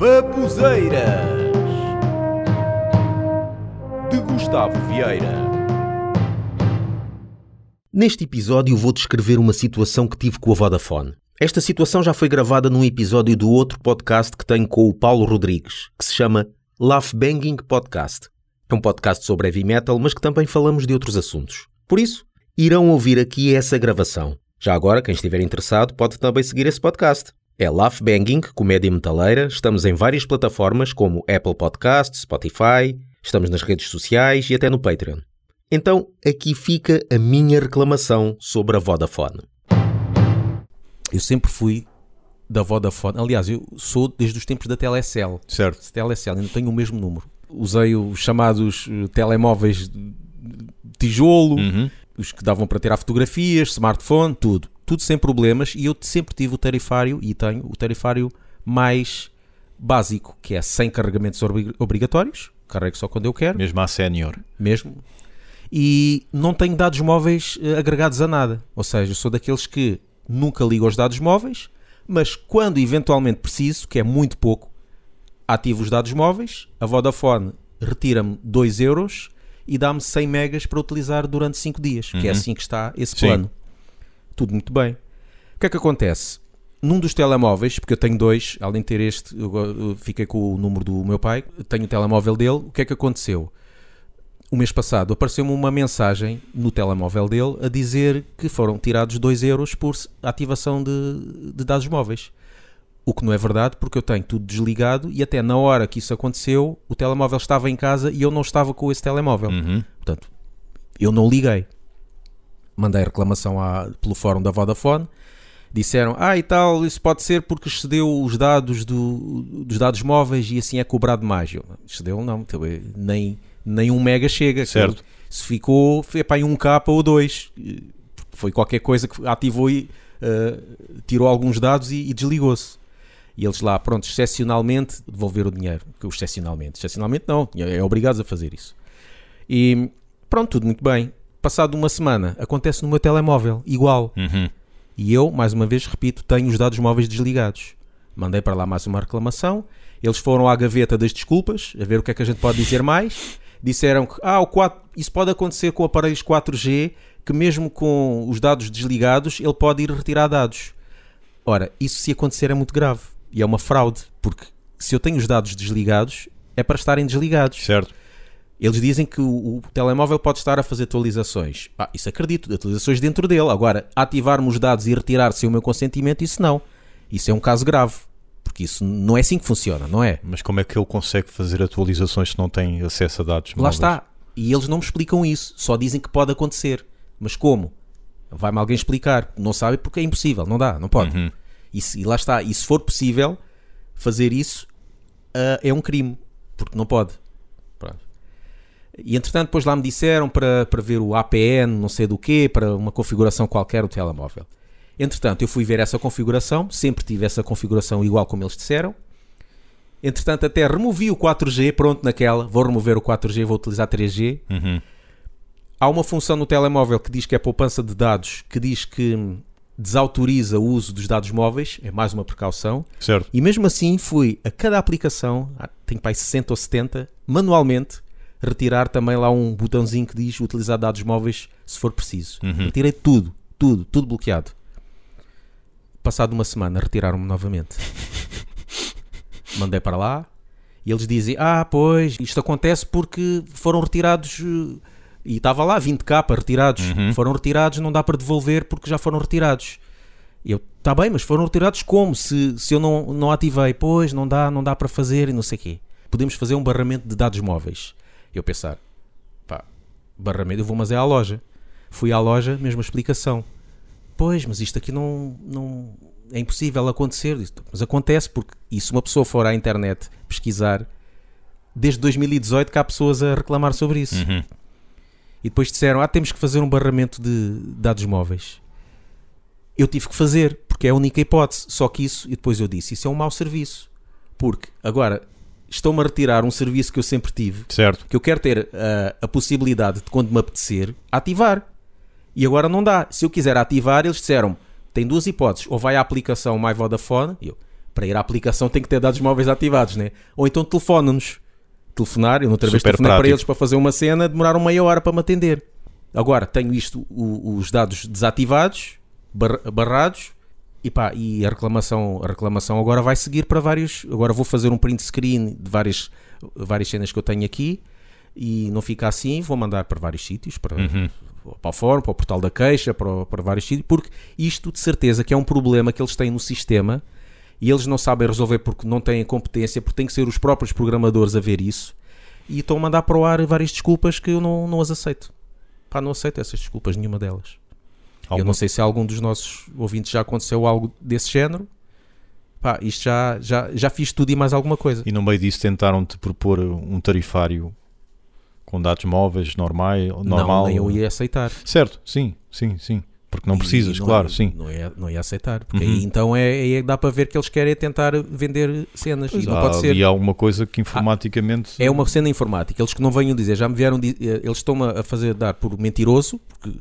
Babuzeiras de Gustavo Vieira. Neste episódio vou descrever uma situação que tive com a Vodafone. Esta situação já foi gravada num episódio do outro podcast que tenho com o Paulo Rodrigues, que se chama Laugh Banging Podcast. É um podcast sobre heavy metal, mas que também falamos de outros assuntos. Por isso, irão ouvir aqui essa gravação. Já agora, quem estiver interessado pode também seguir esse podcast. É Laugh Banging, comédia metaleira. Estamos em várias plataformas como Apple Podcasts, Spotify, estamos nas redes sociais e até no Patreon. Então, aqui fica a minha reclamação sobre a Vodafone. Eu sempre fui da Vodafone. Aliás, eu sou desde os tempos da Telecel. Certo. Telecel, ainda tenho o mesmo número. Usei os chamados eh, telemóveis de tijolo, Uhum. os que davam para tirar fotografias, smartphone, tudo. Tudo sem problemas e eu sempre tive o tarifário e tenho o tarifário mais básico, que é sem carregamentos obri- obrigatórios, carrego só quando eu quero, Mesmo à sénior. mesmo. E não tenho dados móveis eh, agregados a nada. Ou seja, sou daqueles que nunca ligo aos dados móveis, mas quando eventualmente preciso, que é muito pouco, ativo os dados móveis, a Vodafone retira-me 2 euros e dá-me 100 megas para utilizar durante 5 dias, que é Uhum. assim que está esse Sim. Tudo muito bem. O que é que acontece? Num dos telemóveis, porque eu tenho dois, além de ter este, eu, eu fiquei com o número do meu pai, tenho o telemóvel dele, o que é que aconteceu? O mês passado apareceu-me uma mensagem no telemóvel dele a dizer que foram tirados 2 euros por ativação de, de dados móveis. O que não é verdade, porque eu tenho tudo desligado e até na hora que isso aconteceu, o telemóvel estava em casa e eu não estava com esse telemóvel. Uhum. Portanto, eu não liguei. Mandei reclamação à- pelo fórum da Vodafone. Disseram, ah e tal, isso pode ser porque excedeu os dados do- dos dados móveis e assim é cobrado mais. Eu, excedeu não, então, eh, nem, nem um mega chega. Certo. Se ficou, foi para um K ou dois. Foi qualquer coisa que ativou e eh, tirou alguns dados e, e desligou-se. E eles lá, pronto, excepcionalmente devolver o dinheiro. Que Excepcionalmente. Excepcionalmente não, é obrigados a fazer isso. E pronto, tudo muito bem. Passado uma semana, acontece no meu telemóvel, igual. Uhum. E eu, mais uma vez, repito, tenho os dados móveis desligados. Mandei para lá mais uma reclamação. Eles foram à gaveta das desculpas, a ver o que é que a gente pode dizer mais. Disseram que ah, o 4, isso pode acontecer com aparelhos 4G, que mesmo com os dados desligados, ele pode ir retirar dados. Ora, isso se acontecer é muito grave. E é uma fraude, porque se eu tenho os dados desligados, é para estarem desligados. Certo. Eles dizem que o, o telemóvel pode estar a fazer atualizações. Ah, isso acredito, atualizações dentro dele. Agora, ativar-me os dados e retirar sem o meu consentimento, isso não. Isso é um caso grave. Porque isso não é assim que funciona, não é? Mas como é que ele consegue fazer atualizações se não tem acesso a dados Lá móveis? está. E eles não me explicam isso. Só dizem que pode acontecer. Mas como? Vai-me alguém explicar. Não sabe porque é impossível. Não dá, não pode. Uhum. E, se- e lá está. E se for possível fazer isso, ah, é um crime. Porque não pode. E entretanto, depois lá me disseram para, para ver o APN, não sei do quê, para uma configuração qualquer do telemóvel. Entretanto, eu fui ver essa configuração, sempre tive essa configuração igual como eles disseram. Entretanto, até removi o 4G, pronto, naquela. Vou remover o 4G, vou utilizar 3G. Uhum. Há uma função no telemóvel que diz que é poupança de dados, que diz que desautoriza o uso dos dados móveis, é mais uma precaução. Certo. E mesmo assim fui a cada aplicação, ah, tenho para aí 60 ou 70, manualmente, retirar também lá um botãozinho que diz utilizar dados móveis se for preciso. Uhum. Retirei tudo, tudo, tudo bloqueado. Passado uma semana, retiraram-me novamente. Mandei para lá e eles dizem: Ah, pois, isto acontece porque foram retirados. eh, E estava lá 20k retirados. Uhum. Foram retirados, não dá para devolver porque já foram retirados. Eu, tá bem, mas foram retirados como? Se, se eu não, não ativei, pois não dá, não dá para fazer e não sei o quê. Podemos fazer um barramento de dados móveis. Eu pensar, pá, barramento, eu vou, mas é à loja. Fui à loja, mesma explicação. Pois, mas isto aqui não, não é impossível acontecer. Mas acontece porque, e se uma pessoa for à internet pesquisar, desde 2018 que há pessoas a reclamar sobre isso. Uhum. E depois disseram: Ah, temos que fazer um barramento de dados móveis. Eu tive que fazer, porque é a única hipótese. Só que isso, e depois eu disse: Isso é um mau serviço. Porque agora estão-me a retirar um serviço que eu sempre tive, Certo. que eu quero ter ah, a possibilidade de, quando me apetecer, ativar. E agora não dá. Se eu quiser ativar, eles disseram: tem duas hipóteses. Ou vai à aplicação My Vodafone, eu, para ir à aplicação tem que ter dados móveis ativados, né? Ou então telefona-nos. Telefonar, eu outra vez Super telefonei para prático. eles para fazer uma cena, demoraram meia hora para me atender. Agora tenho isto, o- os dados desativados, bar- barrados, e pá, e a reclamação, a reclamação agora vai seguir para vários. Agora vou fazer um print screen de várias, várias cenas que eu tenho aqui e não fica assim, vou mandar para vários sítios, para, para o fórum, para o portal da queixa, para, para vários sítios, porque isto de certeza que é um problema que eles têm no sistema e eles não sabem resolver porque não têm competência, porque têm que ser os próprios programadores a ver isso e estão a mandar para o ar várias desculpas que eu não, não as aceito. Pá, não aceito essas desculpas, nenhuma delas. Eu não sei se algum dos nossos ouvintes já aconteceu algo desse género. Pá, isto já, já, já fiz tudo e mais alguma coisa. E no meio disso tentaram-te propor um tarifário com dados móveis, normais, normal. Não, nem eu ia aceitar. Certo, sim, sim, sim. Porque não E precisas, não claro, ia- sim. Não ia, não ia aceitar. Porque Uhum. aí então é, é dá para ver que eles querem tentar vender cenas. Pois e não há pode ser. ali alguma coisa que informaticamente. É uma cena informática. Eles que não venham dizer, já me vieram, eh, eles estão-me a fazer dar por mentiroso, porque,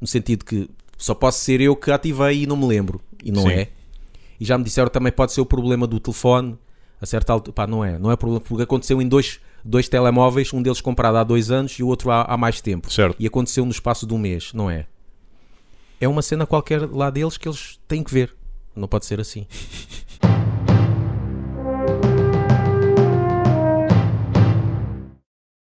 no sentido que só posso ser eu que ativei e não me lembro. E não Sim. é. E já me disseram também pode ser o problema do telefone. A certa altura, pá, não é. Não é problema, porque aconteceu em dois, dois telemóveis, um deles comprado há dois anos e o outro há, há mais tempo. Certo. E aconteceu no espaço de um mês, não é? É uma cena qualquer lá deles que eles têm que ver. Não pode ser assim.